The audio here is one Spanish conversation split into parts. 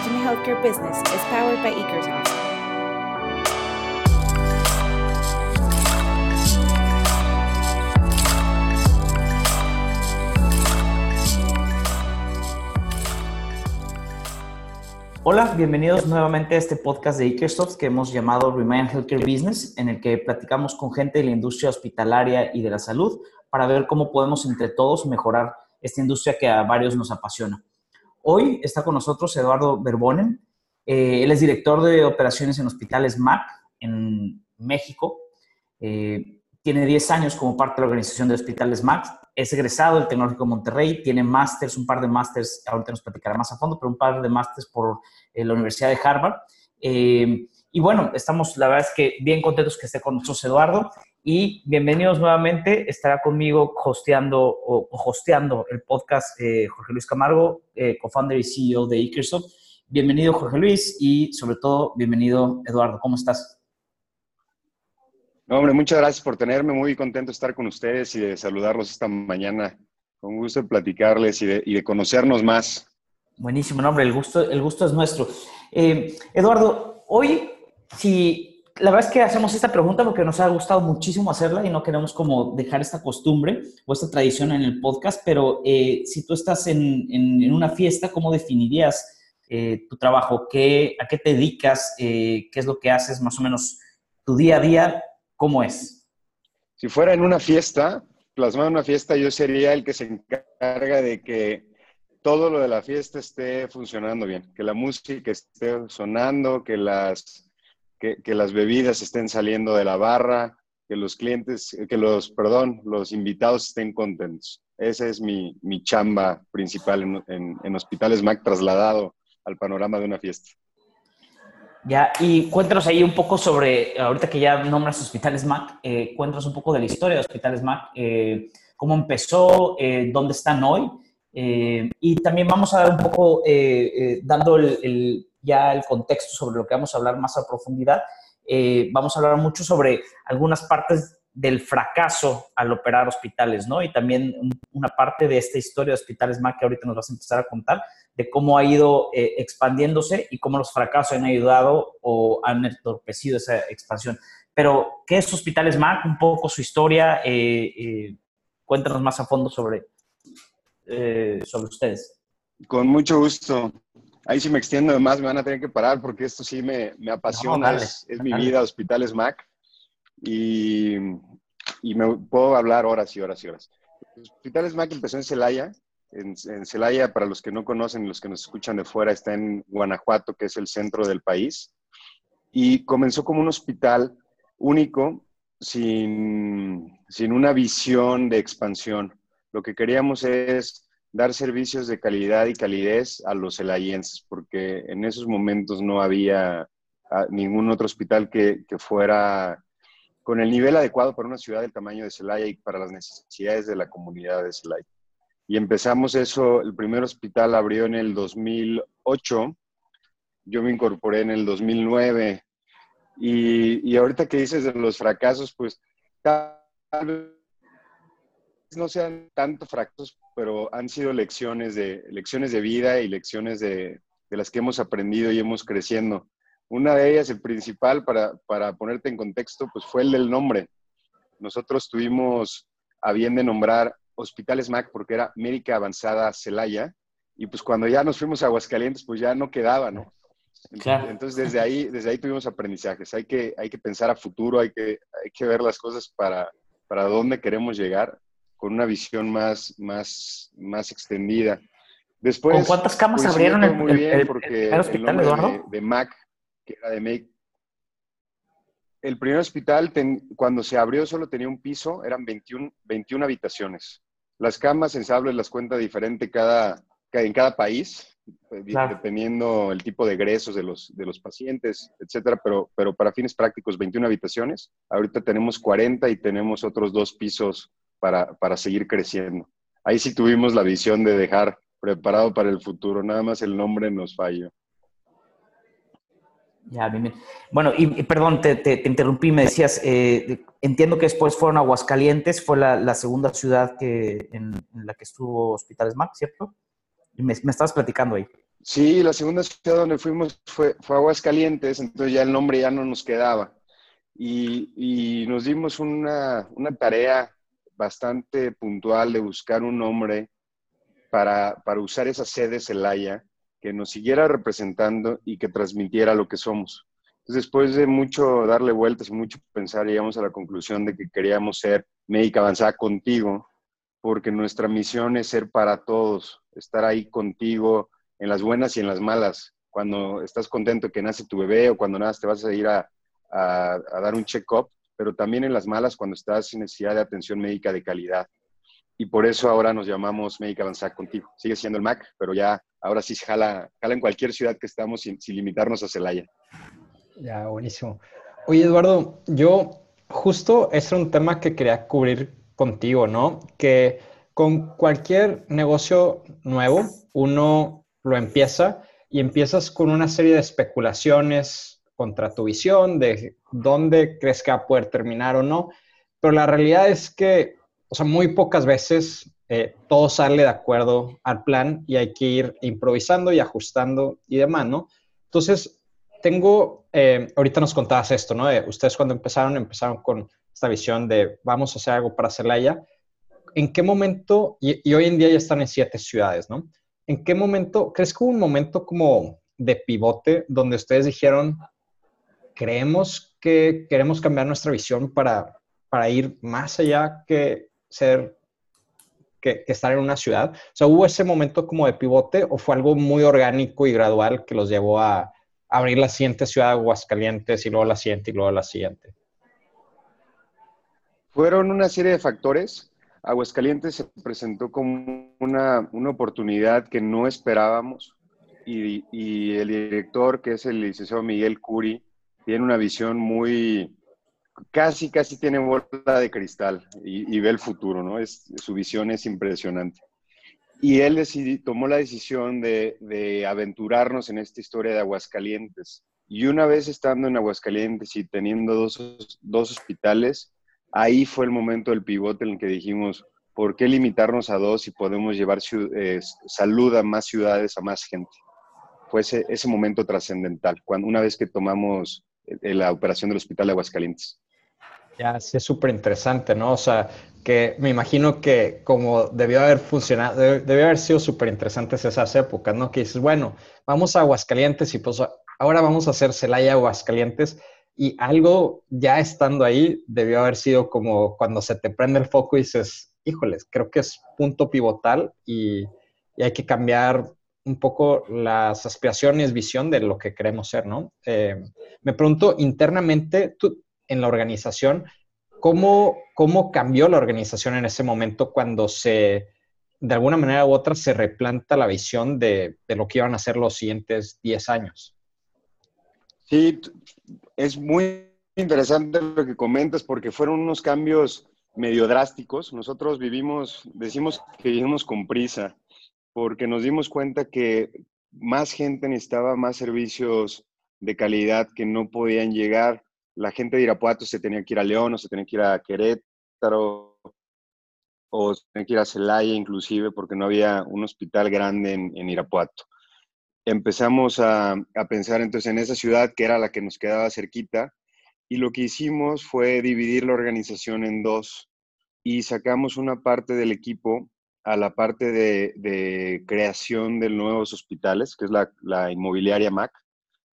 Imagine Healthcare Business is powered by Ekersoft. Hola, bienvenidos nuevamente a este podcast de Ikersoft que hemos llamado Remind Healthcare Business, en el que platicamos con gente de la industria hospitalaria y de la salud para ver cómo podemos entre todos mejorar esta industria que a varios nos apasiona. Hoy está con nosotros Eduardo Berbonen. Eh, él es director de operaciones en hospitales MAC en México. Eh, tiene 10 años como parte de la organización de hospitales MAC es egresado del Tecnológico de Monterrey, tiene másters, un par de másters, ahorita nos platicará más a fondo, pero un par de másters por eh, la Universidad de Harvard. Y bueno, estamos, la verdad es que bien contentos que esté con nosotros Eduardo y bienvenidos nuevamente. Estará conmigo hosteando o, hosteando el podcast eh, Jorge Luis Camargo, co-founder y CEO de Ikersoft. Bienvenido Jorge Luis y sobre todo bienvenido Eduardo. ¿Cómo estás? hombre, muchas gracias por tenerme. Muy contento de estar con ustedes y de saludarlos esta mañana. Con gusto de platicarles y de, conocernos más. Buenísimo, hombre, el gusto, el gusto es nuestro. Eh, Eduardo, hoy, si la verdad es que hacemos esta pregunta porque nos ha gustado muchísimo hacerla y no queremos como dejar esta costumbre o esta tradición en el podcast, pero eh, si tú estás en, una fiesta, ¿cómo definirías eh, tu trabajo? ¿Qué, ¿A qué te dedicas? ¿Qué es lo que haces más o menos tu día a día? ¿Cómo es? Si fuera en una fiesta, plasmado en una fiesta, yo sería el que se encarga de que todo lo de la fiesta esté funcionando bien, que la música esté sonando, que las, que, las bebidas estén saliendo de la barra, que los clientes, que los, perdón, los invitados estén contentos. Esa es mi, chamba principal en, en Hospitales MAC trasladado al panorama de una fiesta. Ya, y cuéntanos ahí un poco sobre, ahorita que ya nombras Hospitales Mac, eh, cuéntanos un poco de la historia de Hospitales Mac, eh, cómo empezó, eh, dónde están hoy, eh, y también vamos a dar un poco, dando el, ya el contexto sobre lo que vamos a hablar más a profundidad, vamos a hablar mucho sobre algunas partes del fracaso al operar hospitales, ¿no? Y también una parte de esta historia de Hospitales Mac que ahorita nos vas a empezar a contar, de cómo ha ido eh, expandiéndose y cómo los fracasos han ayudado o han entorpecido esa expansión. Pero, ¿qué es Hospitales Mac? Un poco su historia. Eh, eh, cuéntanos más a fondo sobre, sobre ustedes. Con mucho gusto. Ahí si me extiendo más me van a tener que parar porque esto sí me, me apasiona. es, mi vida, Hospitales Mac. Y, y, me puedo hablar horas y horas y horas. Hospitales Mac empezó en Celaya en, Celaya, para los que no conocen, los que nos escuchan de fuera, está en Guanajuato, que es el centro del país. Y comenzó como un hospital único, sin, sin una visión de expansión. Lo que queríamos es dar servicios de calidad y calidez a los celayenses, porque en esos momentos no había ah, ningún otro hospital que, que, fuera con el nivel adecuado para una ciudad del tamaño de Celaya y para las necesidades de la comunidad de Celaya. Y empezamos eso, el primer hospital abrió en el 2008, yo me incorporé en el 2009. Y, y ahorita que dices de los fracasos, pues tal vez no sean tanto fracasos, pero han sido lecciones de, lecciones de vida y lecciones de, de las que hemos aprendido y hemos creciendo. Una de ellas, el principal, para, para ponerte en contexto, pues fue el del nombre. Nosotros tuvimos a bien de nombrar Hospitales MAC porque era Médica Avanzada Celaya. Y pues cuando ya nos fuimos a Aguascalientes, pues ya no quedaba, ¿no? Entonces, desde ahí, desde ahí tuvimos aprendizajes. Hay que, hay que pensar a futuro, hay que, hay que ver las cosas para, para dónde queremos llegar con una visión más, más, más extendida. Después, ¿Con cuántas camas abrieron el, muy bien porque el, hospital, De, de, MAC, que era de Make, el primer hospital, cuando se abrió, solo tenía un piso, eran 21, 21 habitaciones. Las camas sensibles las cuenta diferente cada, en cada país, eh, dependiendo el tipo de egresos de los, de los pacientes, etcétera, pero, pero para fines prácticos, 21 habitaciones. Ahorita tenemos 40 y tenemos otros dos pisos para, para seguir creciendo. Ahí sí tuvimos la visión de dejar preparado para el futuro, nada más el nombre nos falló. Ya, bien, bien. Bueno, y, perdón, te, interrumpí, me decías, eh, entiendo que después fueron Aguascalientes, fue la, segunda ciudad que, en, la que estuvo Hospitales Mac, ¿cierto? me, me, estabas platicando ahí. Sí, la segunda ciudad donde fuimos fue, fue Aguascalientes, entonces ya el nombre ya no nos quedaba. Y, nos dimos una, una, tarea bastante puntual de buscar un nombre para, para usar esa sede Celaya que nos siguiera representando y que transmitiera lo que somos. Después de mucho darle vueltas y mucho pensar, llegamos a la conclusión de que queríamos ser médica avanzada contigo, porque nuestra misión es ser para todos, estar ahí contigo en las buenas y en las malas. Cuando estás contento que nace tu bebé o cuando nada te vas a ir a, a, dar un check-up, pero también en las malas cuando estás sin necesidad de atención médica de calidad. Y por eso ahora nos llamamos Médica Avanzada Contigo. Sigue siendo el MAC, pero ya ahora sí jala, jala en cualquier ciudad que estamos sin, sin limitarnos a Celaya. Ya, buenísimo. Oye, Eduardo, yo justo era un tema que quería cubrir contigo, ¿no? Que con cualquier negocio nuevo, uno lo empieza y empiezas con una serie de especulaciones contra tu visión de dónde crees que va a poder terminar o no. Pero la realidad es que, o sea, muy pocas veces eh, todo sale de acuerdo al plan y hay que ir improvisando y ajustando y demás, ¿no? Entonces, tengo, eh, ahorita nos contabas esto, ¿no? ustedes cuando empezaron, empezaron con esta visión de vamos a hacer algo para Celaya. ¿En qué momento, y, hoy en día ya están en siete ciudades, ¿no? ¿En qué momento, crees que hubo un momento como de pivote donde ustedes dijeron, creemos que queremos cambiar nuestra visión para, para ir más allá que ser, que, que, estar en una ciudad? O sea, ¿hubo ese momento como de pivote o fue algo muy orgánico y gradual que los llevó a abrir la siguiente ciudad de Aguascalientes y luego la siguiente y luego la siguiente? Fueron una serie de factores. Aguascalientes se presentó como una, una oportunidad que no esperábamos y, y, el director, que es el licenciado Miguel Curi, tiene una visión muy, casi, casi tiene bola de cristal y, y ve el futuro, ¿no? Es, su visión es impresionante. Y él tomó la decisión de, de, aventurarnos en esta historia de Aguascalientes. Y una vez estando en Aguascalientes y teniendo dos, dos hospitales, ahí fue el momento del pivote en el que dijimos, ¿por qué limitarnos a dos si podemos llevar eh, salud a más ciudades, a más gente? Fue ese, ese momento trascendental, cuando una vez que tomamos eh, la operación del Hospital de Aguascalientes. Ya, sí, es súper interesante, ¿no? O sea, que me imagino que como debió haber funcionado, debió haber sido súper interesantes esas épocas, ¿no? Que dices, bueno, vamos a Aguascalientes y pues ahora vamos a hacer Celaya Aguascalientes y algo ya estando ahí debió haber sido como cuando se te prende el foco y dices, híjoles, creo que es punto pivotal y, y hay que cambiar un poco las aspiraciones, visión de lo que queremos ser, ¿no? Eh, me pregunto internamente, tú, en la organización, ¿cómo, ¿cómo cambió la organización en ese momento cuando se, de alguna manera u otra, se replanta la visión de, de lo que iban a ser los siguientes 10 años? Sí, es muy interesante lo que comentas porque fueron unos cambios medio drásticos. Nosotros vivimos, decimos que vivimos con prisa porque nos dimos cuenta que más gente necesitaba más servicios de calidad que no podían llegar la gente de Irapuato se tenía que ir a León o se tenía que ir a Querétaro o se tenía que ir a Celaya inclusive porque no había un hospital grande en, Irapuato. Empezamos a, a, pensar entonces en esa ciudad que era la que nos quedaba cerquita y lo que hicimos fue dividir la organización en dos y sacamos una parte del equipo a la parte de, creación de nuevos hospitales, que es la, la inmobiliaria MAC,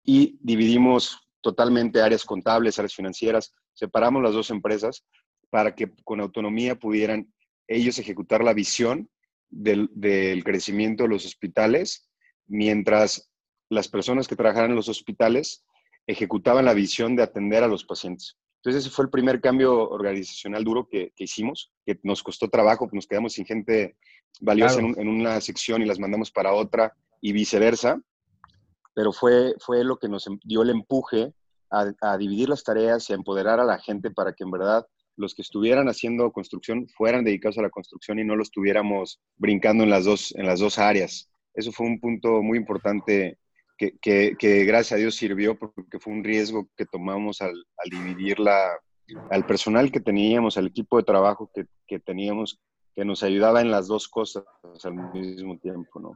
y dividimos totalmente áreas contables, áreas financieras. Separamos las dos empresas para que con autonomía pudieran ellos ejecutar la visión del, crecimiento de los hospitales, mientras las personas que trabajaran en los hospitales ejecutaban la visión de atender a los pacientes. Entonces ese fue el primer cambio organizacional duro que, hicimos, que nos costó trabajo, nos quedamos sin gente valiosa en, en, una sección y las mandamos para otra y viceversa pero fue, fue lo que nos em, dio el empuje a, dividir las tareas y a empoderar a la gente para que en verdad los que estuvieran haciendo construcción fueran dedicados a la construcción y no los estuviéramos brincando en las dos, en las dos áreas. Eso fue un punto muy importante que, gracias a Dios sirvió porque fue un riesgo que tomamos al, dividir la, al personal que teníamos, al equipo de trabajo que, que teníamos, que nos ayudaba en las dos cosas al mismo tiempo, ¿no?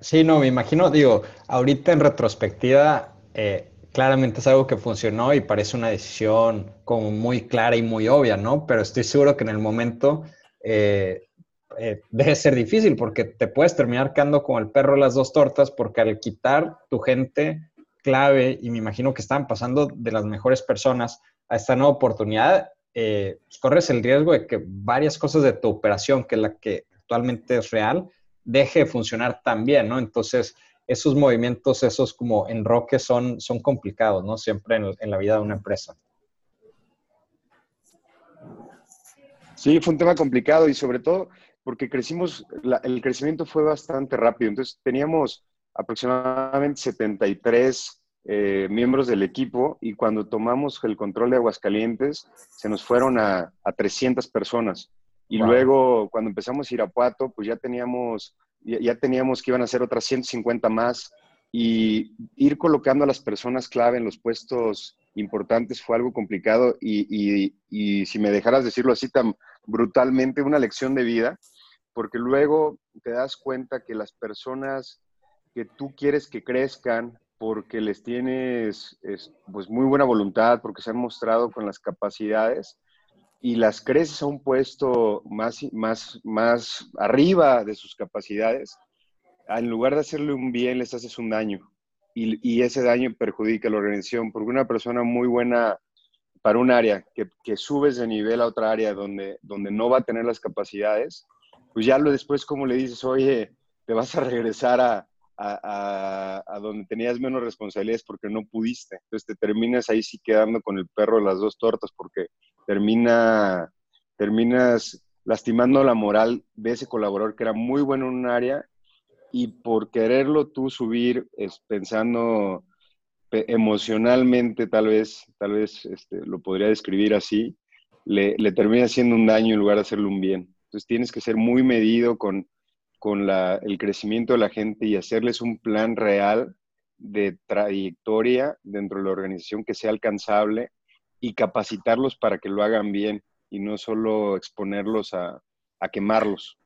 Sí, no, me imagino, digo, ahorita en retrospectiva, eh, claramente es algo que funcionó y parece una decisión como muy clara y muy obvia, ¿no? Pero estoy seguro que en el momento eh, eh, debe ser difícil porque te puedes terminar quedando con el perro las dos tortas porque al quitar tu gente clave, y me imagino que estaban pasando de las mejores personas a esta nueva oportunidad, eh, pues corres el riesgo de que varias cosas de tu operación, que es la que actualmente es real, deje de funcionar tan bien, ¿no? Entonces, esos movimientos, esos como enroques son, son complicados, ¿no? Siempre en, la vida de una empresa. Sí, fue un tema complicado y sobre todo porque crecimos, el crecimiento fue bastante rápido. Entonces teníamos aproximadamente 73 eh, miembros del equipo y cuando tomamos el control de Aguascalientes se nos fueron a, 300 personas. Y luego cuando empezamos Irapuato, pues ya teníamos ya teníamos que iban a ser otras 150 más y ir colocando a las personas clave en los puestos importantes fue algo complicado y, y, si me dejaras decirlo así tan brutalmente, una lección de vida, porque luego te das cuenta que las personas que tú quieres que crezcan, porque les tienes pues muy buena voluntad, porque se han mostrado con las capacidades, y las creces a un puesto más, más, más arriba de sus capacidades, en lugar de hacerle un bien, les haces un daño. Y, y ese daño perjudica a la organización, porque una persona muy buena para un área, que, que, subes de nivel a otra área donde, donde no va a tener las capacidades, pues ya lo después como le dices, oye, te vas a regresar a, a, a, donde tenías menos responsabilidades porque no pudiste. Entonces te terminas ahí sí quedando con el perro de las dos tortas porque termina, terminas lastimando la moral de ese colaborador que era muy bueno en un área y por quererlo tú subir es, pensando emocionalmente tal vez, tal vez este, lo podría describir así, le, le, termina haciendo un daño en lugar de hacerle un bien. Entonces tienes que ser muy medido con, con la, el crecimiento de la gente y hacerles un plan real de trayectoria dentro de la organización que sea alcanzable y capacitarlos para que lo hagan bien y no solo exponerlos a, quemarlos.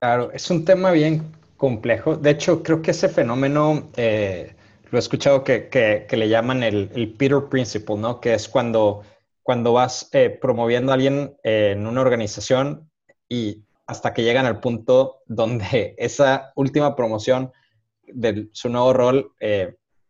Claro, es un tema bien complejo. De hecho, creo que ese fenómeno eh, lo he escuchado que, le llaman el, Peter Principle, ¿no? Que es cuando, cuando vas eh, promoviendo a alguien eh, en una organización y hasta que llegan al punto donde esa última promoción de su nuevo rol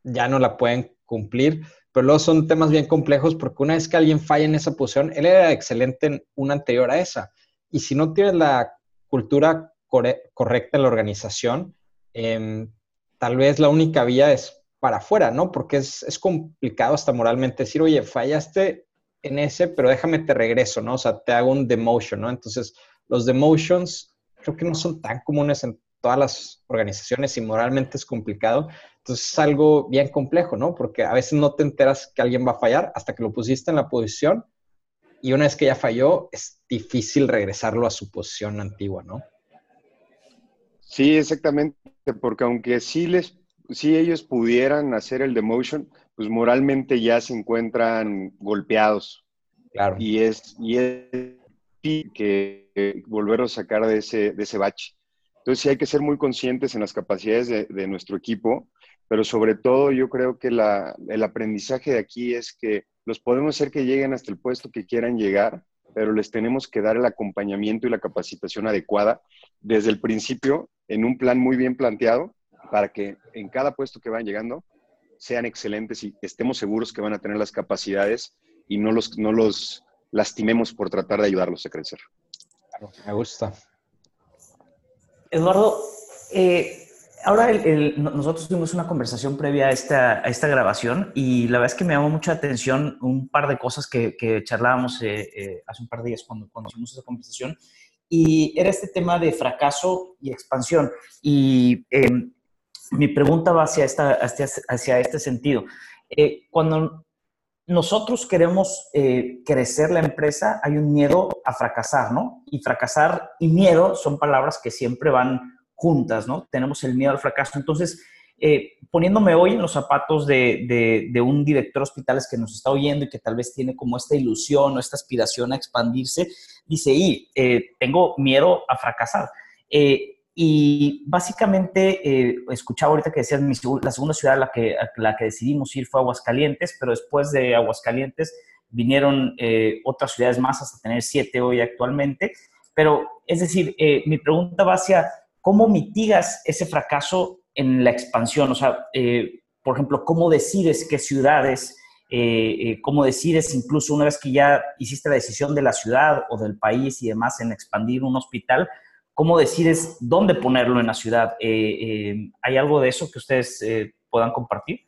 ya no la pueden cumplir pero luego son temas bien complejos porque una vez que alguien falla en esa posición, él era excelente en una anterior a esa. Y si no tienes la cultura correcta en la organización, em, tal vez la única vía es para afuera, ¿no? Porque es, es, complicado hasta moralmente decir, oye, fallaste en ese, pero déjame te regreso, ¿no? O sea, te hago un demotion, ¿no? Entonces, los demotions creo que no son tan comunes en todas las organizaciones y moralmente es complicado. Entonces es algo bien complejo, ¿no? Porque a veces no te enteras que alguien va a fallar hasta que lo pusiste en la posición y una vez que ya falló es difícil regresarlo a su posición antigua, ¿no? Sí, exactamente, porque aunque sí les si ellos pudieran hacer el demotion, pues moralmente ya se encuentran golpeados. Claro. Y es, y es que volver a sacar de ese, de ese bache. Entonces sí hay que ser muy conscientes en las capacidades de, nuestro equipo, pero sobre todo yo creo que el aprendizaje de aquí es que los podemos hacer que lleguen hasta el puesto que quieran llegar, pero les tenemos que dar el acompañamiento y la capacitación adecuada desde el principio en un plan muy bien planteado para que en cada puesto que van llegando sean excelentes y estemos seguros que van a tener las capacidades y no los, no los lastimemos por tratar de ayudarlos a crecer. Me gusta. Eduardo, eh, ahora nosotros tuvimos una conversación previa a esta, a esta, grabación y la verdad es que me llamó mucha atención un par de cosas que, charlábamos eh, eh, hace un par de días cuando, cuando hicimos esa conversación y era este tema de fracaso y expansión. Y em, mi pregunta va hacia, esta, hacia, hacia este sentido. cuando nosotros queremos eh, crecer la empresa, hay un miedo a fracasar, ¿no? Y fracasar y miedo son palabras que siempre van juntas, ¿no? Tenemos el miedo al fracaso. Entonces, eh, poniéndome hoy en los zapatos de, un director hospitales que nos está oyendo y que tal vez tiene como esta ilusión o esta aspiración a expandirse, dice, y eh, tengo miedo a fracasar. y Y básicamente, eh, escuchaba ahorita que decías, la segunda ciudad a la, que, la que decidimos ir fue Aguascalientes, pero después de Aguascalientes vinieron eh, otras ciudades más hasta tener siete hoy actualmente. Pero, es decir, eh, mi pregunta va hacia cómo mitigas ese fracaso en la expansión. O sea, por ejemplo, cómo decides qué ciudades, cómo decides incluso una vez que ya hiciste la decisión de la ciudad o del país y demás en expandir un hospital, ¿Cómo decides dónde ponerlo en la ciudad? Eh, eh, ¿Hay algo de eso que ustedes eh, puedan compartir?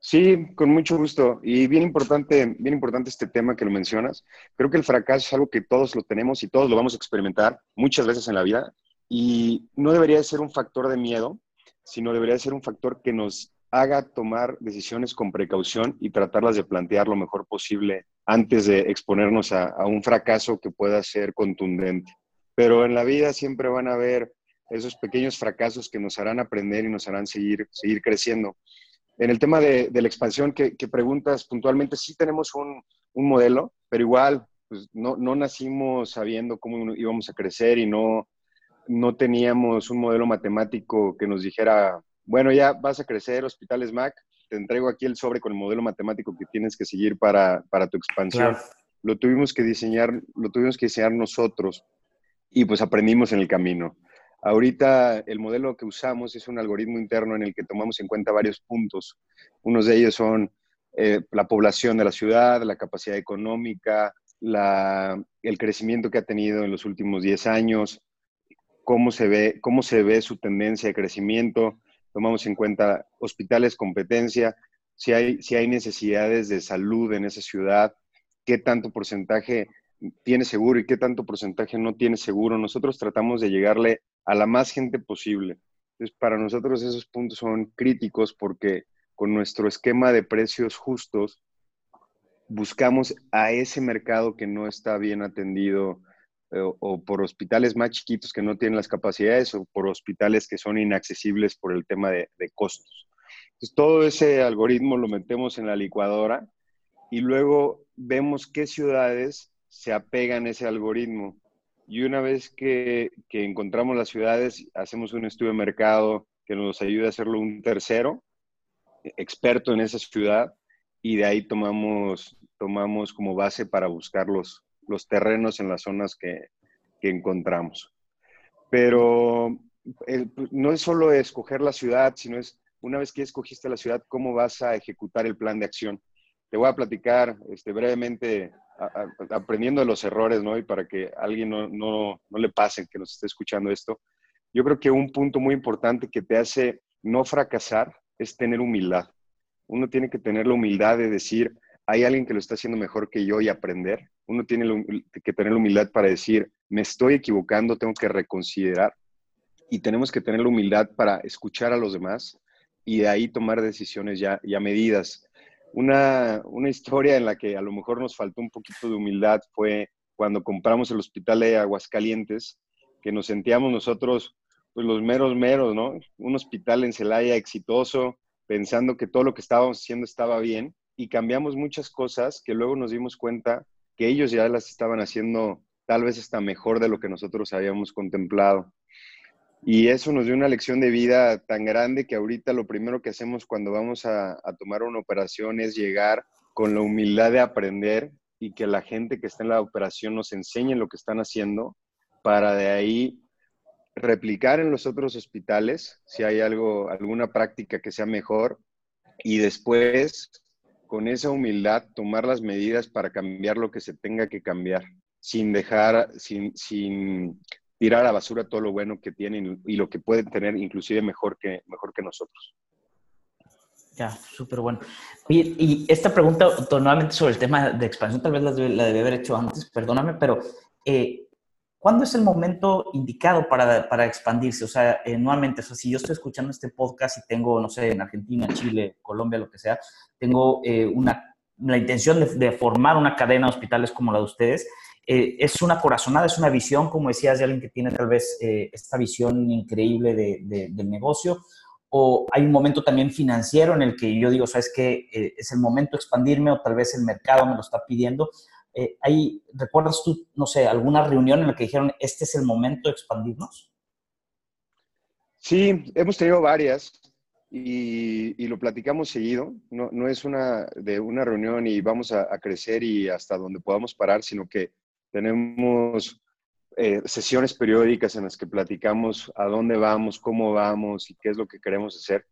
Sí, con mucho gusto. Y bien importante, bien importante este tema que lo mencionas. Creo que el fracaso es algo que todos lo tenemos y todos lo vamos a experimentar muchas veces en la vida. Y no debería ser un factor de miedo, sino debería ser un factor que nos haga tomar decisiones con precaución y tratarlas de plantear lo mejor posible antes de exponernos a un fracaso que pueda ser contundente pero en la vida siempre van a haber esos pequeños fracasos que nos harán aprender y nos harán seguir, seguir creciendo. En el tema de, la expansión que, preguntas puntualmente, sí tenemos un, modelo, pero igual pues no, no, nacimos sabiendo cómo íbamos a crecer y no, no teníamos un modelo matemático que nos dijera, bueno, ya vas a crecer, Hospitales Mac, te entrego aquí el sobre con el modelo matemático que tienes que seguir para, tu expansión. Lo tuvimos que diseñar, lo tuvimos que diseñar nosotros y pues aprendimos en el camino. Ahorita el modelo que usamos es un algoritmo interno en el que tomamos en cuenta varios puntos. Unos de ellos son eh, la población de la ciudad, la capacidad económica, el crecimiento que ha tenido en los últimos 10 años, cómo se, ve, cómo se ve su tendencia de crecimiento. Tomamos en cuenta hospitales, competencia, si hay, si hay necesidades de salud en esa ciudad, qué tanto porcentaje tiene seguro y qué tanto porcentaje no tiene seguro. Nosotros tratamos de llegarle a la más gente posible. Entonces, para nosotros esos puntos son críticos porque con nuestro esquema de precios justos buscamos a ese mercado que no está bien atendido eh, o, por hospitales más chiquitos que no tienen las capacidades o por hospitales que son inaccesibles por el tema de, de costos. Entonces, todo ese algoritmo lo metemos en la licuadora y luego vemos qué ciudades se apegan a ese algoritmo. Y una vez que, encontramos las ciudades, hacemos un estudio de mercado que nos ayude a hacerlo un tercero, experto en esa ciudad, y de ahí tomamos, tomamos como base para buscar los, los terrenos en las zonas que, encontramos. Pero no es solo escoger la ciudad, sino es una vez que escogiste la ciudad, cómo vas a ejecutar el plan de acción. Te voy a platicar este, brevemente aprendiendo de los errores, ¿no? Y para que alguien no, no, no, le pase que nos esté escuchando esto, yo creo que un punto muy importante que te hace no fracasar es tener humildad. Uno tiene que tener la humildad de decir, hay alguien que lo está haciendo mejor que yo y aprender. Uno tiene que tener la humildad para decir, me estoy equivocando, tengo que reconsiderar. Y tenemos que tener la humildad para escuchar a los demás y de ahí tomar decisiones ya, ya medidas una, historia en la que a lo mejor nos faltó un poquito de humildad fue cuando compramos el hospital de Aguascalientes, que nos sentíamos nosotros pues los meros meros, ¿no? Un hospital en Celaya exitoso, pensando que todo lo que estábamos haciendo estaba bien y cambiamos muchas cosas que luego nos dimos cuenta que ellos ya las estaban haciendo tal vez hasta mejor de lo que nosotros habíamos contemplado. Y eso nos dio una lección de vida tan grande que ahorita lo primero que hacemos cuando vamos a, tomar una operación es llegar con la humildad de aprender y que la gente que está en la operación nos enseñe lo que están haciendo para de ahí replicar en los otros hospitales si hay algo, alguna práctica que sea mejor y después con esa humildad tomar las medidas para cambiar lo que se tenga que cambiar sin dejar, sin, sin tirar a la basura todo lo bueno que tienen y lo que pueden tener inclusive mejor que, mejor que nosotros. Ya, súper bueno. y esta pregunta nuevamente sobre el tema de expansión, tal vez la, la debí haber hecho antes, perdóname, pero eh, ¿cuándo es el momento indicado para, para expandirse? O sea, eh, nuevamente, o sea, si yo estoy escuchando este podcast y tengo, no sé, en Argentina, Chile, Colombia, lo que sea, tengo eh, una, la intención de, de, formar una cadena de hospitales como la de ustedes, eh, es una corazonada, es una visión, como decías, de alguien que tiene tal vez eh, esta visión increíble de, del negocio, o hay un momento también financiero en el que yo digo, sabes que eh, es el momento de expandirme o tal vez el mercado me lo está pidiendo. ¿Recuerdas tú, no sé, alguna reunión en la que dijeron, este es el momento de expandirnos? Sí, hemos tenido varias y, lo platicamos seguido. No, no, es una de una reunión y vamos a, crecer y hasta donde podamos parar, sino que tenemos eh, sesiones periódicas en las que platicamos a dónde vamos, cómo vamos y qué es lo que queremos hacer.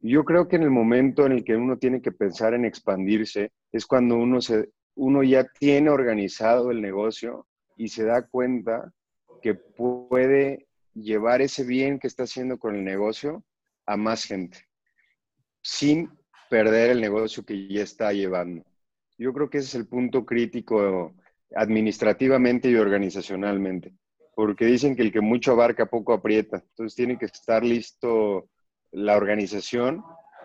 Yo creo que en el momento en el que uno tiene que pensar en expandirse es cuando uno, se, uno ya tiene organizado el negocio y se da cuenta que puede llevar ese bien que está haciendo con el negocio a más gente, sin perder el negocio que ya está llevando. Yo creo que ese es el punto crítico administrativamente y organizacionalmente, porque dicen que el que mucho abarca poco aprieta, entonces tiene que estar listo la organización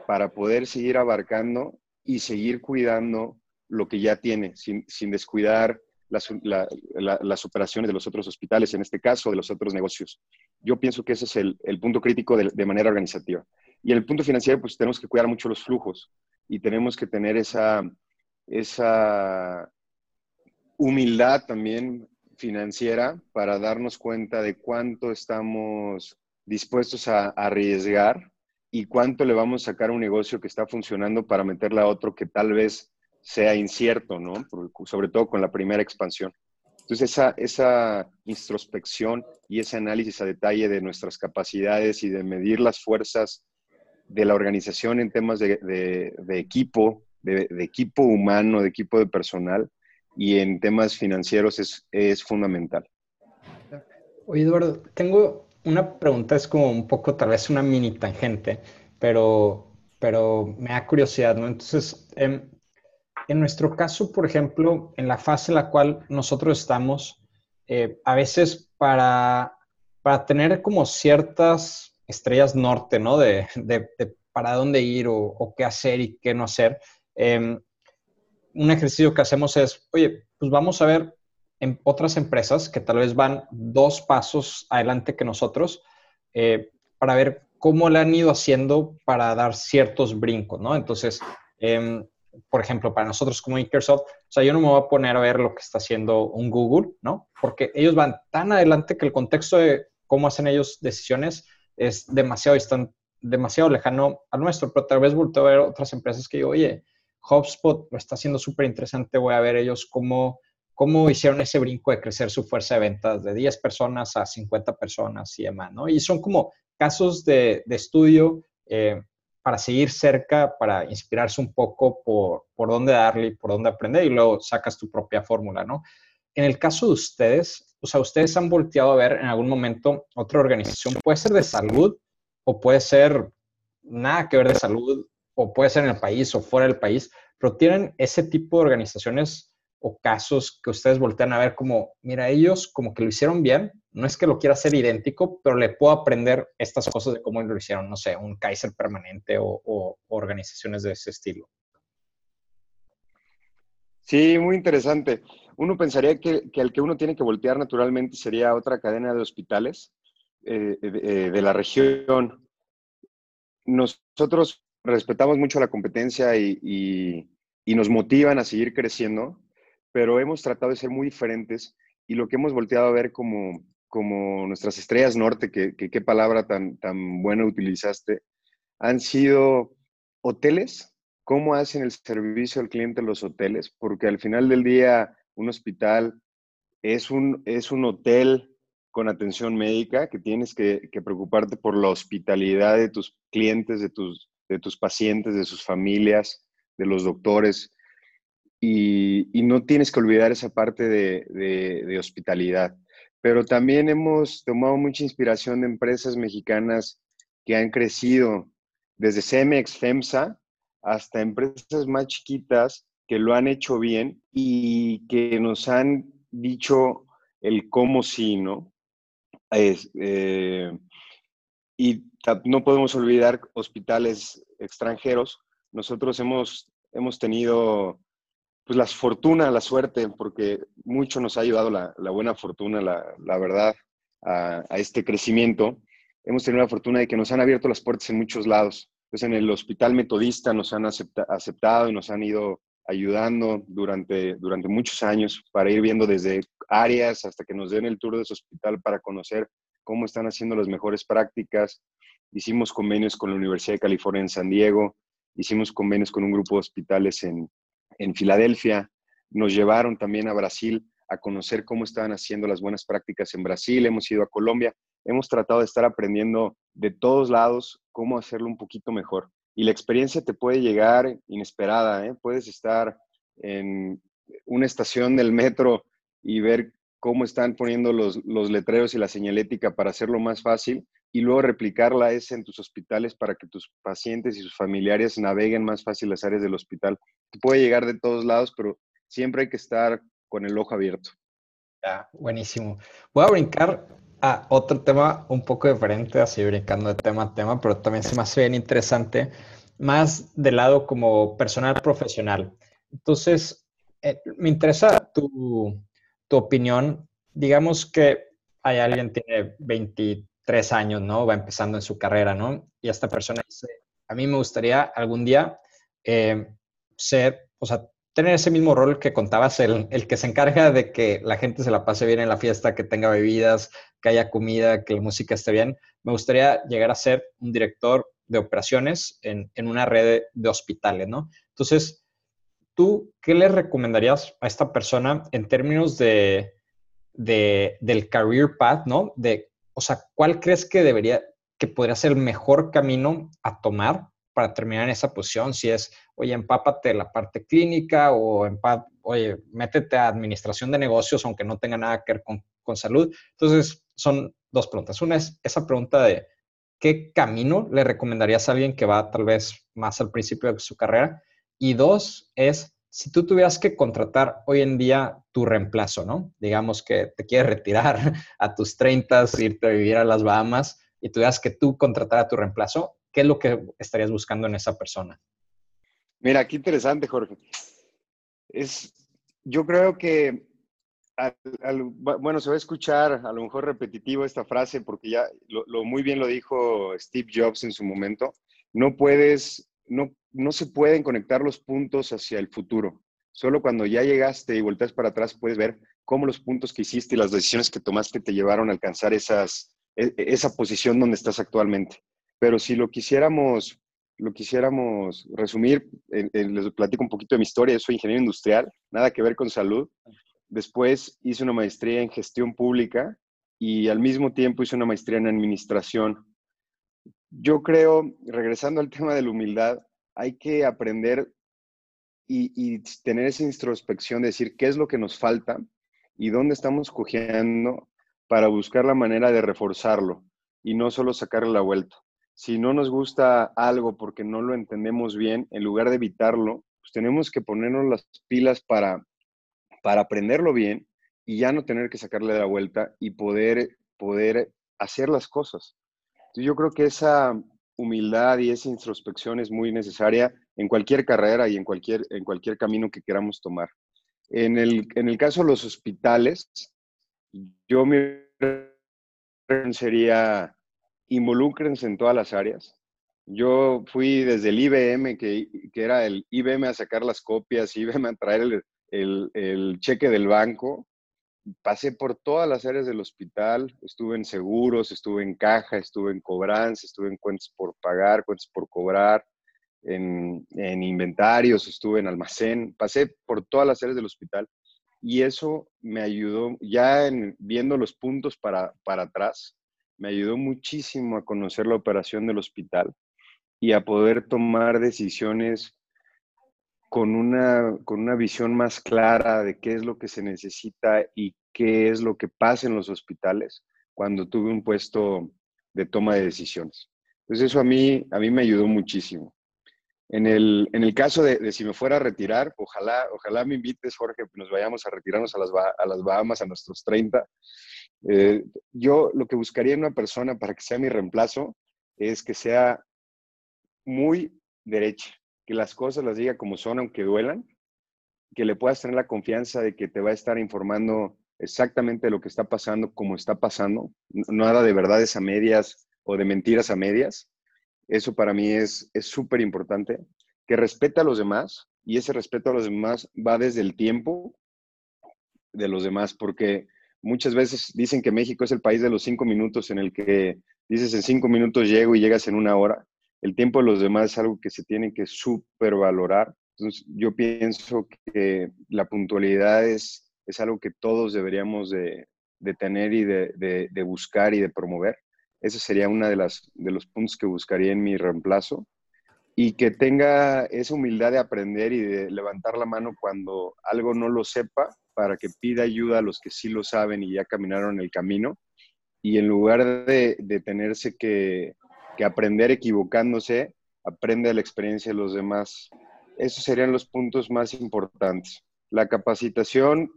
para poder seguir abarcando y seguir cuidando lo que ya tiene, sin, descuidar las, operaciones de los otros hospitales, en este caso, de los otros negocios. Yo pienso que ese es el, punto crítico de, manera organizativa. Y en el punto financiero, pues tenemos que cuidar mucho los flujos y tenemos que tener esa, esa humildad también financiera para darnos cuenta de cuánto estamos dispuestos a, arriesgar y cuánto le vamos a sacar a un negocio que está funcionando para meterle a otro que tal vez sea incierto, ¿no? sobre todo con la primera expansión. Entonces, esa, esa introspección y ese análisis a detalle de nuestras capacidades y de medir las fuerzas de la organización en temas de, equipo, de, equipo humano, de equipo de personal y en temas financieros es, es fundamental. Oye, Eduardo, tengo una pregunta, es como un poco tal vez una mini tangente, pero, pero me da curiosidad, ¿no? Entonces, em, en nuestro caso, por ejemplo, en la fase en la cual nosotros estamos, eh, a veces para, para tener como ciertas estrellas norte, ¿no? De, de, para dónde ir o, qué hacer y qué no hacer. Em, un ejercicio que hacemos es, oye, pues vamos a ver en otras empresas que tal vez van dos pasos adelante que nosotros eh, para ver cómo le han ido haciendo para dar ciertos brincos, ¿no? Entonces, eh, por ejemplo, para nosotros como Microsoft, o sea, yo no me voy a poner a ver lo que está haciendo un Google, ¿no? Porque ellos van tan adelante que el contexto de cómo hacen ellos decisiones es demasiado, están demasiado lejano al nuestro, pero tal vez vuelto a ver otras empresas que digo, oye, HubSpot lo está haciendo súper interesante, voy a ver ellos cómo, cómo hicieron ese brinco de crecer su fuerza de ventas de 10 personas a 50 personas y demás, ¿no? Y son como casos de, de estudio eh, para seguir cerca, para inspirarse un poco por, por dónde darle y por dónde aprender y luego sacas tu propia fórmula, ¿no? En el caso de ustedes, o sea, ustedes han volteado a ver en algún momento otra organización, puede ser de salud o puede ser nada que ver de salud o puede ser en el país o fuera del país, pero tienen ese tipo de organizaciones o casos que ustedes voltean a ver como, mira, ellos como que lo hicieron bien, no es que lo quiera hacer idéntico, pero le puedo aprender estas cosas de cómo lo hicieron, no sé, un Kaiser permanente o, organizaciones de ese estilo. Sí, muy interesante. Uno pensaría que, que, al que uno tiene que voltear naturalmente sería otra cadena de hospitales eh, de, de, la región. Nosotros respetamos mucho la competencia y, y, nos motivan a seguir creciendo, pero hemos tratado de ser muy diferentes y lo que hemos volteado a ver como, como nuestras estrellas norte, que, qué palabra tan, tan buena utilizaste, han sido hoteles, cómo hacen el servicio al cliente los hoteles, porque al final del día un hospital es un, es un hotel con atención médica, que tienes que, preocuparte por la hospitalidad de tus clientes, de tus, de tus pacientes, de sus familias, de los doctores y, no tienes que olvidar esa parte de, hospitalidad. Pero también hemos tomado mucha inspiración de empresas mexicanas que han crecido, desde Cemex, FEMSA, hasta empresas más chiquitas que lo han hecho bien y que nos han dicho el cómo sí, ¿no? Eh, y no podemos olvidar hospitales extranjeros. Nosotros hemos, hemos tenido pues la fortuna, la suerte, porque mucho nos ha ayudado la, buena fortuna, la, verdad, a, este crecimiento. Hemos tenido la fortuna de que nos han abierto las puertas en muchos lados. Pues en el hospital metodista nos han aceptado y nos han ido ayudando durante, durante muchos años para ir viendo desde áreas hasta que nos den el tour de su hospital para conocer cómo están haciendo las mejores prácticas. Hicimos convenios con la Universidad de California en San Diego, hicimos convenios con un grupo de hospitales en, en Filadelfia, nos llevaron también a Brasil a conocer cómo estaban haciendo las buenas prácticas en Brasil, hemos ido a Colombia, hemos tratado de estar aprendiendo de todos lados cómo hacerlo un poquito mejor. Y la experiencia te puede llegar inesperada, ¿eh? puedes estar en una estación del metro y ver cómo están poniendo los, los letreros y la señalética para hacerlo más fácil y luego replicarla es en tus hospitales para que tus pacientes y sus familiares naveguen más fácil las áreas del hospital. Te puede llegar de todos lados, pero siempre hay que estar con el ojo abierto. Ah, buenísimo. Voy a brincar a otro tema un poco diferente, así brincando de tema a tema, pero también se me hace bien interesante, más del lado como personal profesional. Entonces, eh, me interesa tu, tu opinión. Digamos que hay alguien tiene 20 tres años, ¿no? Va empezando en su carrera, ¿no? Y esta persona dice, a mí me gustaría algún día eh, ser, o sea, tener ese mismo rol que contabas, el, el, que se encarga de que la gente se la pase bien en la fiesta, que tenga bebidas, que haya comida, que la música esté bien. Me gustaría llegar a ser un director de operaciones en, en una red de, de hospitales, ¿no? Entonces, ¿tú qué le recomendarías a esta persona en términos de, de, del career path, ¿no? De o sea, ¿cuál crees que debería, que podría ser el mejor camino a tomar para terminar en esa posición, si es, oye, empápate la parte clínica o, oye, métete a administración de negocios, aunque no tenga nada que ver con, con salud. Entonces, son dos preguntas. Una es esa pregunta de qué camino le recomendarías a alguien que va tal vez más al principio de su carrera. Y dos es, si tú tuvieras que contratar hoy en día tu reemplazo, ¿no? Digamos que te quieres retirar a tus 30, irte a vivir a las Bahamas y tuvieras que tú contratar a tu reemplazo, ¿qué es lo que estarías buscando en esa persona? Mira, qué interesante, Jorge. Es, yo creo que, bueno, se va a escuchar a lo mejor repetitivo esta frase porque ya lo, muy bien lo dijo Steve Jobs en su momento. No puedes, no, no se pueden conectar los puntos hacia el futuro. Solo cuando ya llegaste y volteas para atrás puedes ver cómo los puntos que hiciste y las decisiones que tomaste te llevaron a alcanzar esas, e, esa posición donde estás actualmente. Pero si lo quisiéramos, lo quisiéramos resumir, les platico un poquito de mi historia. Yo soy ingeniero industrial, nada que ver con salud. Después hice una maestría en gestión pública y al mismo tiempo hice una maestría en administración. Yo creo, regresando al tema de la humildad, hay que aprender y, tener esa introspección, de decir qué es lo que nos falta y dónde estamos cojeando para buscar la manera de reforzarlo y no solo sacarle la vuelta. Si no nos gusta algo porque no lo entendemos bien, en lugar de evitarlo, pues tenemos que ponernos las pilas para, para aprenderlo bien y ya no tener que sacarle la vuelta y poder, poder hacer las cosas. Entonces yo creo que esa humildad y esa introspección es muy necesaria en cualquier carrera y en cualquier, en cualquier camino que queramos tomar. En el, en el caso de los hospitales, yo me sería involúcrense en todas las áreas. Yo fui desde el IBM, que, que, era el IBM a sacar las copias, IBM a traer el, el, cheque del banco. Pasé por todas las áreas del hospital, estuve en seguros, estuve en caja, estuve en cobranza, estuve en cuentas por pagar, cuentas por cobrar, en, en inventarios, estuve en almacén, pasé por todas las áreas del hospital y eso me ayudó ya en, viendo los puntos para, para atrás, me ayudó muchísimo a conocer la operación del hospital y a poder tomar decisiones con una, con una visión más clara de qué es lo que se necesita y qué es lo que pasa en los hospitales cuando tuve un puesto de toma de decisiones. Entonces eso a mí, a mí me ayudó muchísimo. En el, en el caso de, si me fuera a retirar, ojalá, ojalá me invites, Jorge, nos vayamos a retirarnos a las, a las Bahamas a nuestros 30 eh, yo lo que buscaría en una persona para que sea mi reemplazo es que sea muy derecha, que las cosas las diga como son, aunque duelan, que le puedas tener la confianza de que te va a estar informando exactamente lo que está pasando, como está pasando, nada de verdades a medias o de mentiras a medias. Eso para mí es súper importante, que respete a los demás y ese respeto a los demás va desde el tiempo de los demás, porque Muchas veces dicen que México es el país de los cinco minutos en el que dices en cinco minutos llego y llegas en una hora. El tiempo de los demás es algo que se tiene que supervalorar. Entonces, yo pienso que la puntualidad es, es algo que todos deberíamos de, de tener y de, de, buscar y de promover. Ese sería uno de, los puntos que buscaría en mi reemplazo. Y que tenga esa humildad de aprender y de levantar la mano cuando algo no lo sepa para que pida ayuda a los que sí lo saben y ya caminaron el camino. Y en lugar de, de tenerse que, que aprender equivocándose, aprende de la experiencia de los demás. Esos serían los puntos más importantes. La capacitación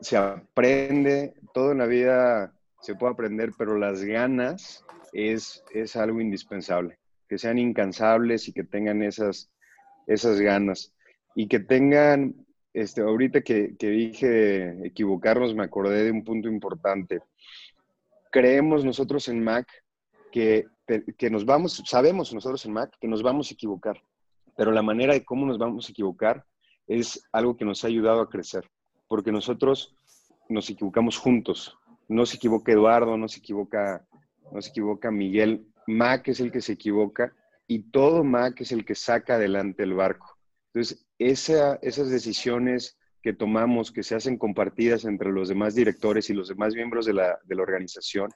se aprende, todo en la vida se puede aprender, pero las ganas es, es algo indispensable. Que sean incansables y que tengan esas, esas ganas. Y que tengan, este, ahorita que, que dije equivocarnos, me acordé de un punto importante. Creemos nosotros en Mac que, que nos vamos, sabemos nosotros en Mac que nos vamos a equivocar, pero la manera de cómo nos vamos a equivocar es algo que nos ha ayudado a crecer porque nosotros nos equivocamos juntos. No se equivoca Eduardo, no se equivoca, no se equivoca Miguel. Mac es el que se equivoca y todo Mac es el que saca adelante el barco. Entonces, esas decisiones que tomamos, que se hacen compartidas entre los demás directores y los demás miembros de la, organización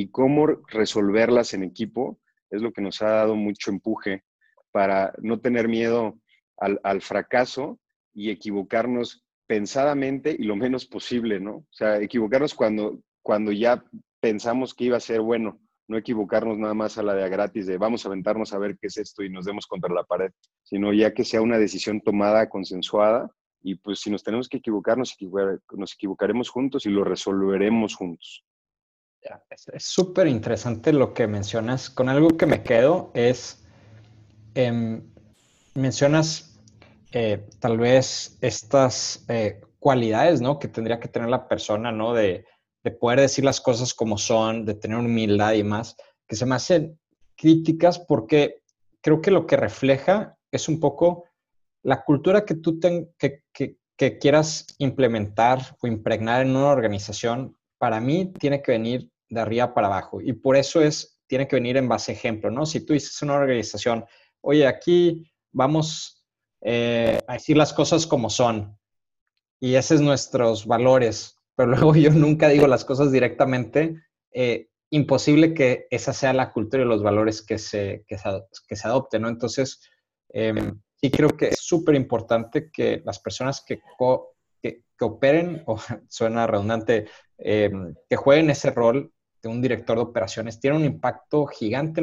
y cómo resolverlas en equipo, es lo que nos ha dado mucho empuje para no tener miedo al, fracaso y equivocarnos pensadamente y lo menos posible, ¿no? O sea, equivocarnos cuando, cuando ya pensamos que iba a ser bueno, no equivocarnos nada más a la de gratis de vamos a aventarnos a ver qué es esto y nos demos contra la pared, sino ya que sea una decisión tomada, consensuada, y pues si nos tenemos que equivocar, nos, equivocaremos juntos y lo resolveremos juntos. Es súper interesante lo que mencionas. Con algo que me quedo es, em, mencionas eh, tal vez estas eh, cualidades, ¿no? Que tendría que tener la persona, ¿no? De, de, poder decir las cosas como son, de tener humildad y más, que se me hacen críticas porque creo que lo que refleja es un poco la cultura que tú que, que quieras implementar o impregnar en una organización, para mí tiene que venir de arriba para abajo. Y por eso es, tiene que venir en base a ejemplo, ¿no? Si tú dices una organización, oye, aquí vamos eh, a decir las cosas como son. Y esos son nuestros valores. Pero luego yo nunca digo las cosas directamente. Eh, imposible que esa sea la cultura y los valores que se, que se, adopten, ¿no? Entonces, em, sí creo que es súper importante que las personas que, que, operen, o suena redundante, em, que jueguen ese rol de un director de operaciones, tiene un impacto gigante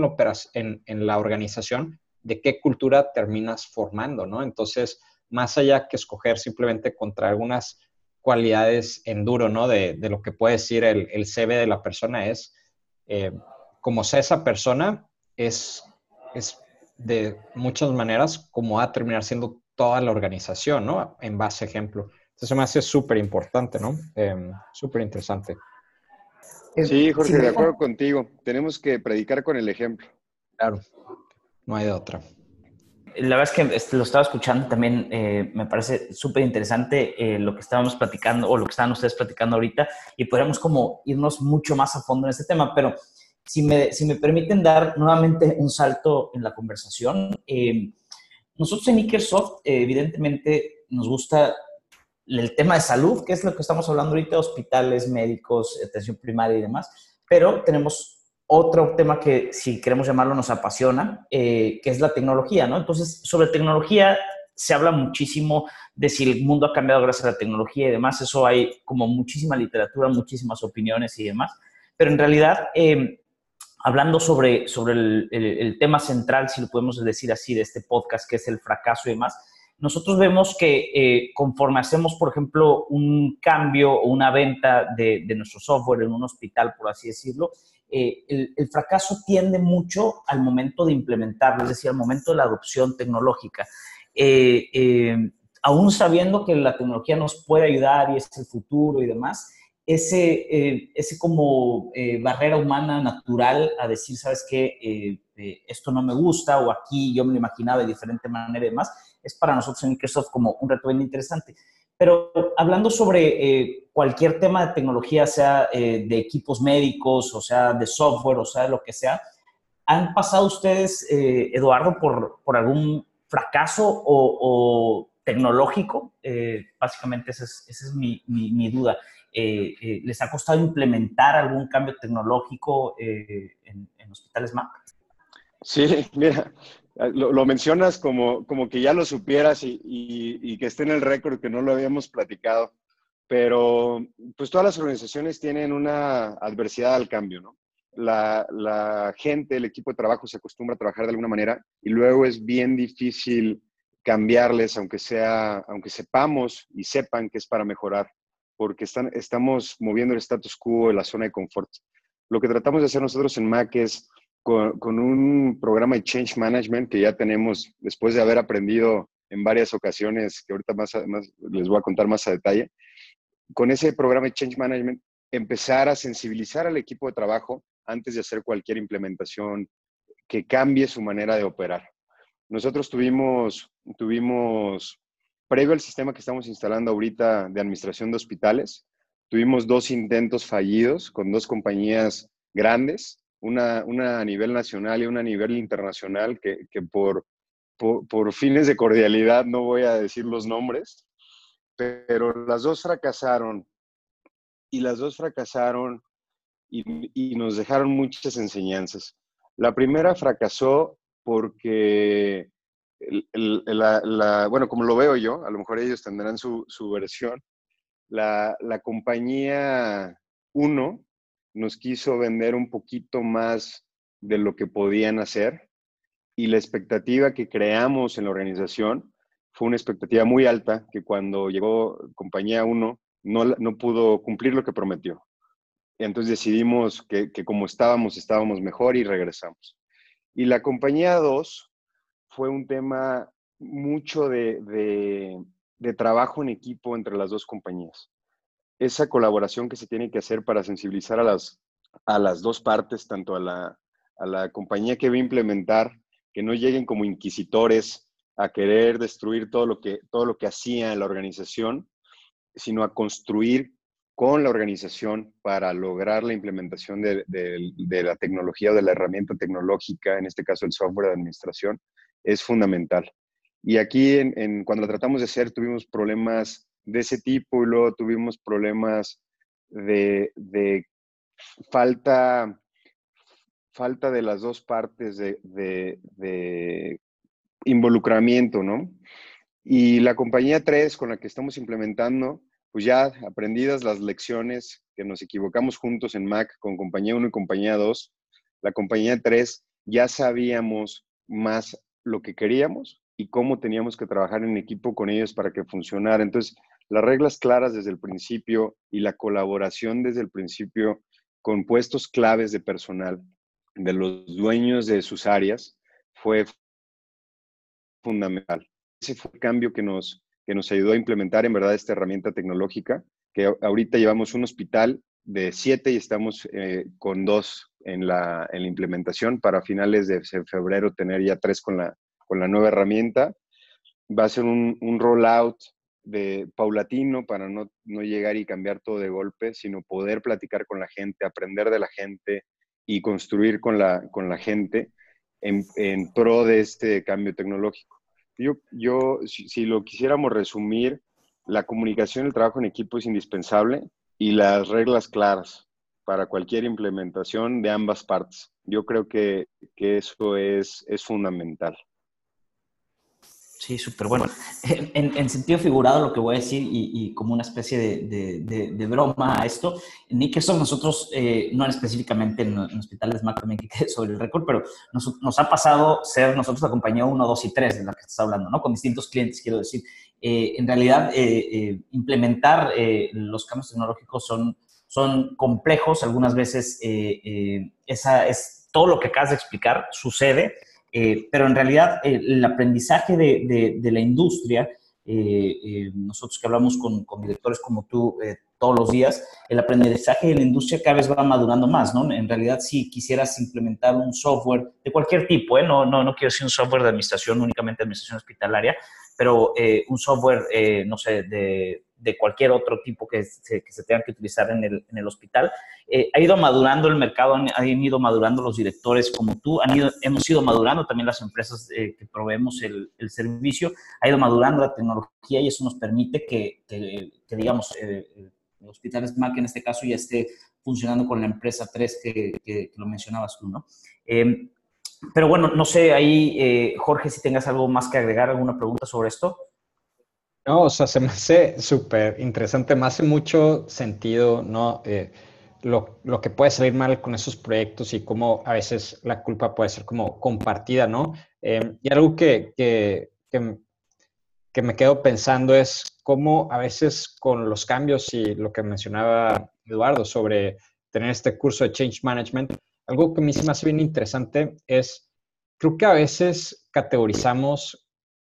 en la organización de qué cultura terminas formando, ¿no? Entonces, más allá que escoger simplemente contra algunas cualidades en duro, ¿no? De, lo que puede decir el, el CV de la persona es, eh, como sea esa persona, es, es de muchas maneras como va a terminar siendo toda la organización, ¿no? En base ejemplo. Entonces me hace súper importante, ¿no? Em, súper interesante. Sí, Jorge, de acuerdo contigo. Tenemos que predicar con el ejemplo. Claro. No hay de otra. La verdad es que este, lo estaba escuchando también, eh, me parece súper interesante eh, lo que estábamos platicando o lo que estaban ustedes platicando ahorita y podríamos como irnos mucho más a fondo en este tema, pero si me, si me permiten dar nuevamente un salto en la conversación, eh, nosotros en Ikersoft evidentemente nos gusta el tema de salud, que es lo que estamos hablando ahorita, hospitales, médicos, atención primaria y demás, pero tenemos otro tema que, si queremos llamarlo, nos apasiona, eh, que es la tecnología, ¿no? Entonces, sobre tecnología se habla muchísimo de si el mundo ha cambiado gracias a la tecnología y demás. Eso hay como muchísima literatura, muchísimas opiniones y demás. Pero en realidad, em, hablando sobre, sobre el, tema central, si lo podemos decir así, de este podcast, que es el fracaso y demás, nosotros vemos que eh, conforme hacemos, por ejemplo, un cambio o una venta de, nuestro software en un hospital, por así decirlo, eh, el, fracaso tiende mucho al momento de implementarlo, es decir, al momento de la adopción tecnológica. Eh, eh, aún sabiendo que la tecnología nos puede ayudar y es el futuro y demás, ese, ese como barrera humana natural a decir, ¿sabes qué? Esto no me gusta o aquí yo me lo imaginaba de diferente manera y demás, es para nosotros en Microsoft como un reto bien interesante. Pero hablando sobre cualquier tema de tecnología, sea de equipos médicos, o sea de software, o sea de lo que sea, ¿han pasado ustedes, Eduardo, por, por algún fracaso o, tecnológico? básicamente esa es, mi, mi, duda. ¿Les ha costado implementar algún cambio tecnológico en, en hospitales MAC? Sí, mira, lo, mencionas como, como que ya lo supieras y, que esté en el récord, que no lo habíamos platicado, pero pues todas las organizaciones tienen una adversidad al cambio, ¿no? La, gente, el equipo de trabajo se acostumbra a trabajar de alguna manera y luego es bien difícil cambiarles, aunque sea, aunque sepamos y sepan que es para mejorar, porque están, estamos moviendo el status quo de la zona de confort. Lo que tratamos de hacer nosotros en MAC es con, un programa de change management que ya tenemos después de haber aprendido en varias ocasiones, que ahorita más, les voy a contar más a detalle. Con ese programa de change management, empezar a sensibilizar al equipo de trabajo antes de hacer cualquier implementación que cambie su manera de operar. Nosotros tuvimos, tuvimos, previo al sistema que estamos instalando ahorita de administración de hospitales, tuvimos dos intentos fallidos con dos compañías grandes una, una, a nivel nacional y una a nivel internacional, que, por, por, fines de cordialidad no voy a decir los nombres, pero las dos fracasaron y las dos fracasaron y, nos dejaron muchas enseñanzas. La primera fracasó porque, la, bueno, como lo veo yo, a lo mejor ellos tendrán su, su versión, la, la compañía 1 nos quiso vender un poquito más de lo que podían hacer y la expectativa que creamos en la organización fue una expectativa muy alta que cuando llegó compañía 1 no, no pudo cumplir lo que prometió. Entonces decidimos que, como estábamos, estábamos mejor y regresamos. Y la compañía 2 fue un tema mucho de, de trabajo en equipo entre las dos compañías esa colaboración que se tiene que hacer para sensibilizar a las, a las dos partes, tanto a la, a la compañía que va a implementar, que no lleguen como inquisitores a querer destruir todo lo que, todo lo que hacía la organización, sino a construir con la organización para lograr la implementación de, de, la tecnología o de la herramienta tecnológica, en este caso el software de administración, es fundamental. Y aquí, en, cuando lo tratamos de hacer, tuvimos problemas de ese tipo y luego tuvimos problemas de, falta, falta de las dos partes de, involucramiento, ¿no? Y la compañía 3 con la que estamos implementando, pues ya aprendidas las lecciones que nos equivocamos juntos en Mac con compañía 1 y compañía 2, la compañía 3 ya sabíamos más lo que queríamos y cómo teníamos que trabajar en equipo con ellos para que funcionara. Entonces, las reglas claras desde el principio y la colaboración desde el principio con puestos claves de personal de los dueños de sus áreas fue fundamental. Ese fue el cambio que nos, que nos ayudó a implementar en verdad esta herramienta tecnológica, que ahorita llevamos un hospital de siete y estamos eh, con dos en la, en la, implementación para finales de febrero tener ya tres con la, con la nueva herramienta. Va a ser un, un rollout de paulatino para no, llegar y cambiar todo de golpe, sino poder platicar con la gente, aprender de la gente y construir con la, con la gente en, pro de este cambio tecnológico. Yo, yo si, lo quisiéramos resumir, la comunicación el trabajo en equipo es indispensable y las reglas claras para cualquier implementación de ambas partes. Yo creo que, eso es, es fundamental. Sí, súper bueno. En, sentido figurado, lo que voy a decir, y, como una especie de, broma a esto, en Nickerson nosotros, eh, no específicamente en, hospitales más también que sobre el récord, pero nos, ha pasado ser nosotros la compañía 1, 2 y 3 de la que estás hablando, ¿no? Con distintos clientes, quiero decir. Eh, en realidad, eh, implementar los cambios tecnológicos son, son complejos, algunas veces esa es todo lo que acabas de explicar sucede, eh, pero en realidad el aprendizaje de, de, la industria, eh, eh, nosotros que hablamos con, con directores como tú todos los días, el aprendizaje de la industria cada vez va madurando más, ¿no? En realidad, si quisieras implementar un software de cualquier tipo, no, no, no quiero decir un software de administración, únicamente administración hospitalaria, pero un software, no sé, de de cualquier otro tipo que se, que se tenga que utilizar en el, en el hospital. Eh, ha ido madurando el mercado, han, ido madurando los directores como tú, han ido, hemos ido madurando también las empresas eh, que proveemos el, el, servicio, ha ido madurando la tecnología y eso nos permite que, que, digamos, eh, el hospital SMAC en este caso ya esté funcionando con la empresa 3 que, que lo mencionabas tú, ¿no? Em, pero bueno, no sé ahí, Jorge, si tengas algo más que agregar, alguna pregunta sobre esto. No, o sea, se me hace súper interesante, me hace mucho sentido, ¿no? Eh, lo, lo, que puede salir mal con esos proyectos y cómo a veces la culpa puede ser como compartida, ¿no? Eh, y algo que, que, que, me quedo pensando es cómo a veces con los cambios y lo que mencionaba Eduardo sobre tener este curso de Change Management, algo que a mí sí me hace bien interesante es, creo que a veces categorizamos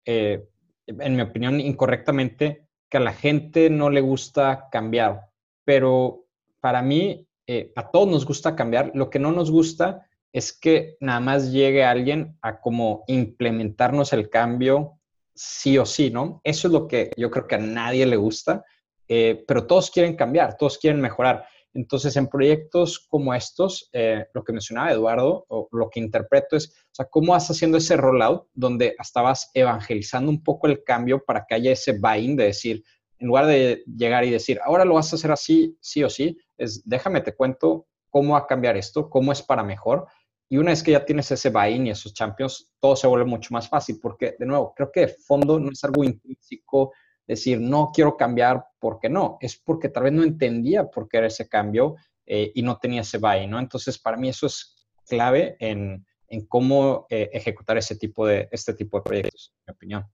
eh, en mi opinión, incorrectamente, que a la gente no le gusta cambiar. Pero para mí, eh, a todos nos gusta cambiar. Lo que no nos gusta es que nada más llegue alguien a como implementarnos el cambio sí o sí, ¿no? Eso es lo que yo creo que a nadie le gusta, eh, pero todos quieren cambiar, todos quieren mejorar. Entonces, en proyectos como estos, eh, lo que mencionaba Eduardo, o lo que interpreto es, o sea, cómo vas haciendo ese rollout donde hasta vas evangelizando un poco el cambio para que haya ese buy-in de decir, en lugar de llegar y decir, ahora lo vas a hacer así, sí o sí, es déjame te cuento cómo va a cambiar esto, cómo es para mejor. Y una vez que ya tienes ese buy-in y esos champions, todo se vuelve mucho más fácil, porque de nuevo, creo que de fondo no es algo intrínseco decir, no quiero cambiar porque no, es porque tal vez no entendía por qué era ese cambio eh, y no tenía ese buy, ¿no? Entonces, para mí eso es clave en, en cómo eh, ejecutar ese tipo de, este tipo de proyectos, en mi opinión.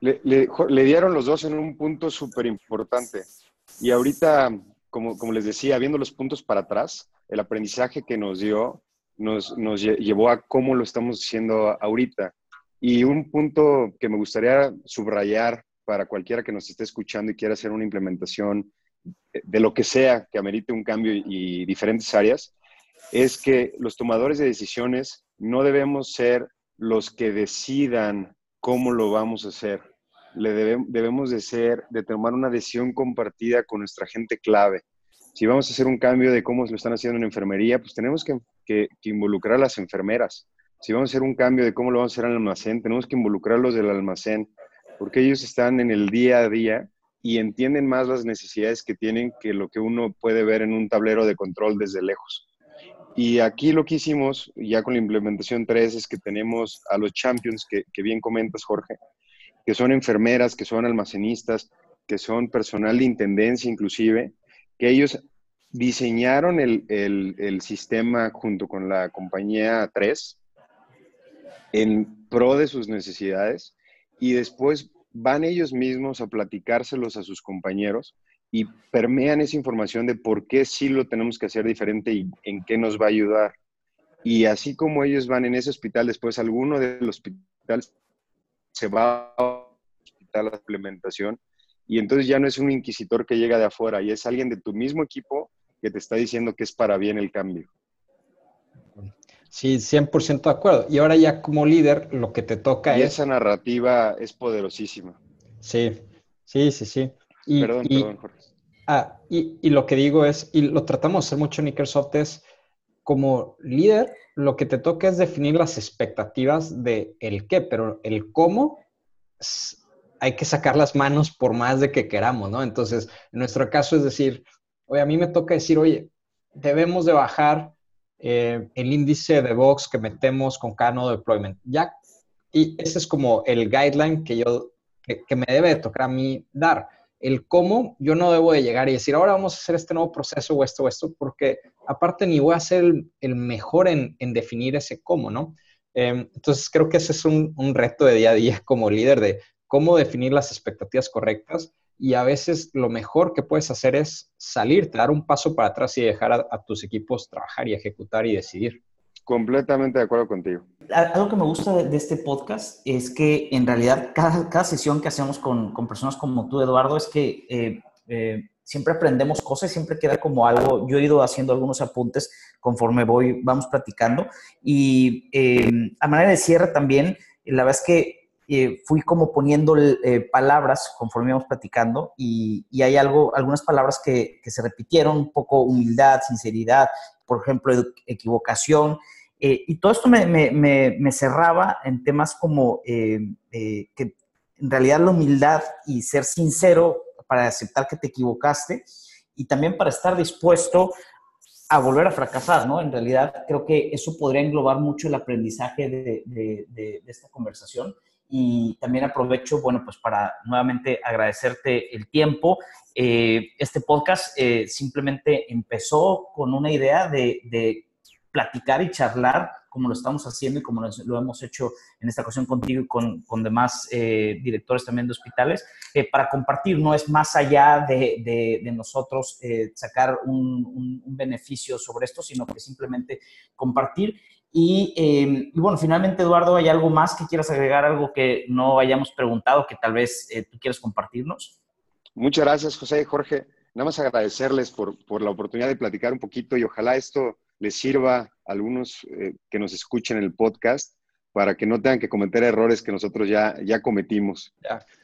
Le, le, dieron los dos en un punto súper importante. Y ahorita, como, como les decía, viendo los puntos para atrás, el aprendizaje que nos dio nos, nos llevó a cómo lo estamos haciendo ahorita. Y un punto que me gustaría subrayar para cualquiera que nos esté escuchando y quiera hacer una implementación de lo que sea que amerite un cambio y diferentes áreas, es que los tomadores de decisiones no debemos ser los que decidan cómo lo vamos a hacer. Le debemos de ser, de tomar una decisión compartida con nuestra gente clave. Si vamos a hacer un cambio de cómo lo están haciendo en enfermería, pues tenemos que, involucrar a las enfermeras. Si vamos a hacer un cambio de cómo lo vamos a hacer en el almacén, tenemos que involucrar a los del almacén porque ellos están en el día a día y entienden más las necesidades que tienen que lo que uno puede ver en un tablero de control desde lejos. Y aquí lo que hicimos, ya con la implementación 3, es que tenemos a los champions que, bien comentas, Jorge, que son enfermeras, que son almacenistas, que son personal de intendencia inclusive, que ellos diseñaron el, el sistema junto con la compañía 3 en pro de sus necesidades y después van ellos mismos a platicárselos a sus compañeros y permean esa información de por qué sí lo tenemos que hacer diferente y en qué nos va a ayudar. Y así como ellos van en ese hospital, después alguno del hospital se va a implementación y entonces ya no es un inquisitor que llega de afuera y es alguien de tu mismo equipo que te está diciendo que es para bien el cambio. Sí, 100% de acuerdo. Y ahora ya como líder, lo que te toca y es... esa narrativa es poderosísima. Sí, sí, sí, sí. Y, perdón, perdón, Jorge. Ah, y, y, lo que digo es, y lo tratamos de hacer mucho en Microsoft, es como líder, lo que te toca es definir las expectativas de el qué, pero el cómo hay que sacar las manos por más de que queramos, ¿no? Entonces, en nuestro caso es decir, oye, a mí me toca decir, oye, debemos de bajar eh, el índice de box que metemos con cada nodo deployment. Ya, y ese es como el guideline que yo, que, me debe de tocar a mí dar. El cómo, yo no debo de llegar y decir, ahora vamos a hacer este nuevo proceso o esto o esto, porque aparte ni voy a ser el, mejor en, definir ese cómo, ¿no? Em, entonces creo que ese es un, un reto de día a día como líder de cómo definir las expectativas correctas y a veces lo mejor que puedes hacer es salir, dar un paso para atrás y dejar a, tus equipos trabajar y ejecutar y decidir. Completamente de acuerdo contigo. Algo que me gusta de, este podcast es que en realidad cada, cada sesión que hacemos con, con, personas como tú, Eduardo, es que eh, eh, siempre aprendemos cosas, siempre queda como algo. Yo he ido haciendo algunos apuntes conforme voy, vamos platicando. Y eh, a manera de cierre también, la verdad es que eh, fui como poniendo eh, palabras conforme íbamos platicando y, hay algo, algunas palabras que, se repitieron, un poco humildad, sinceridad, por ejemplo, equivocación. y todo esto me, me, cerraba en temas como que en realidad la humildad y ser sincero para aceptar que te equivocaste y también para estar dispuesto a volver a fracasar, ¿no? En realidad creo que eso podría englobar mucho el aprendizaje de, esta conversación y también aprovecho, bueno, pues para nuevamente agradecerte el tiempo. Eh, este podcast eh, simplemente empezó con una idea de platicar y charlar como lo estamos haciendo y como lo, hemos hecho en esta ocasión contigo y con, con demás eh, directores también de hospitales, para compartir, no es más allá de, de, nosotros sacar un, beneficio sobre esto, sino que simplemente compartir. Y, y, bueno, finalmente, Eduardo, ¿hay algo más que quieras agregar, algo que no hayamos preguntado, que tal vez tú quieras compartirnos? Muchas gracias, José y Jorge. Nada más agradecerles por, por la oportunidad de platicar un poquito y ojalá esto les sirva a algunos eh, que nos escuchen en el podcast para que no tengan que cometer errores que nosotros ya, ya cometimos.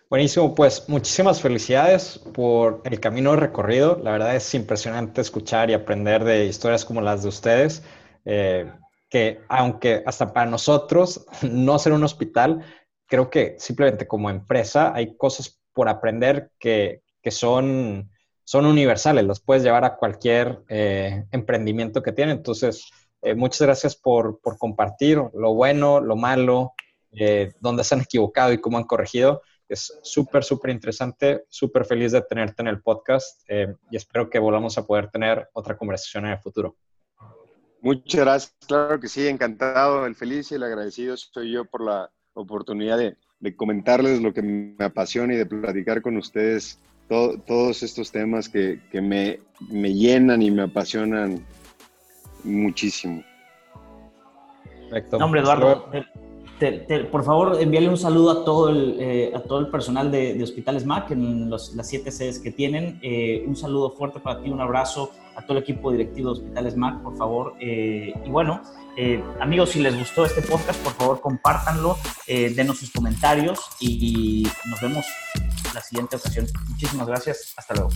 Buenísimo, pues muchísimas felicidades por el camino recorrido. La verdad es impresionante escuchar y aprender de historias como las de ustedes, eh, que aunque hasta para nosotros no ser un hospital, creo que simplemente como empresa hay cosas por aprender que, que son son universales, los puedes llevar a cualquier eh, emprendimiento que tienen. Entonces, eh, muchas gracias por, compartir lo bueno, lo malo, eh, dónde se han equivocado y cómo han corregido. Es súper, súper interesante, súper feliz de tenerte en el podcast y espero que volvamos a poder tener otra conversación en el futuro. Muchas gracias, claro que sí, encantado, el feliz y el agradecido soy yo por la oportunidad de, de comentarles lo que me apasiona y de platicar con ustedes todos estos temas que, me, llenan y me apasionan muchísimo. Perfecto. hombre, Eduardo, por favor, envíale un saludo a todo el, eh, a todo el personal de, Hospitales MAC en las siete sedes que tienen. Eh, un saludo fuerte para ti, un abrazo a todo el equipo directivo de Hospitales MAC, por favor. Eh, y bueno, amigos, si les gustó este podcast, por favor, compártanlo, denos sus comentarios y nos vemos la siguiente ocasión. Muchísimas gracias. Hasta luego.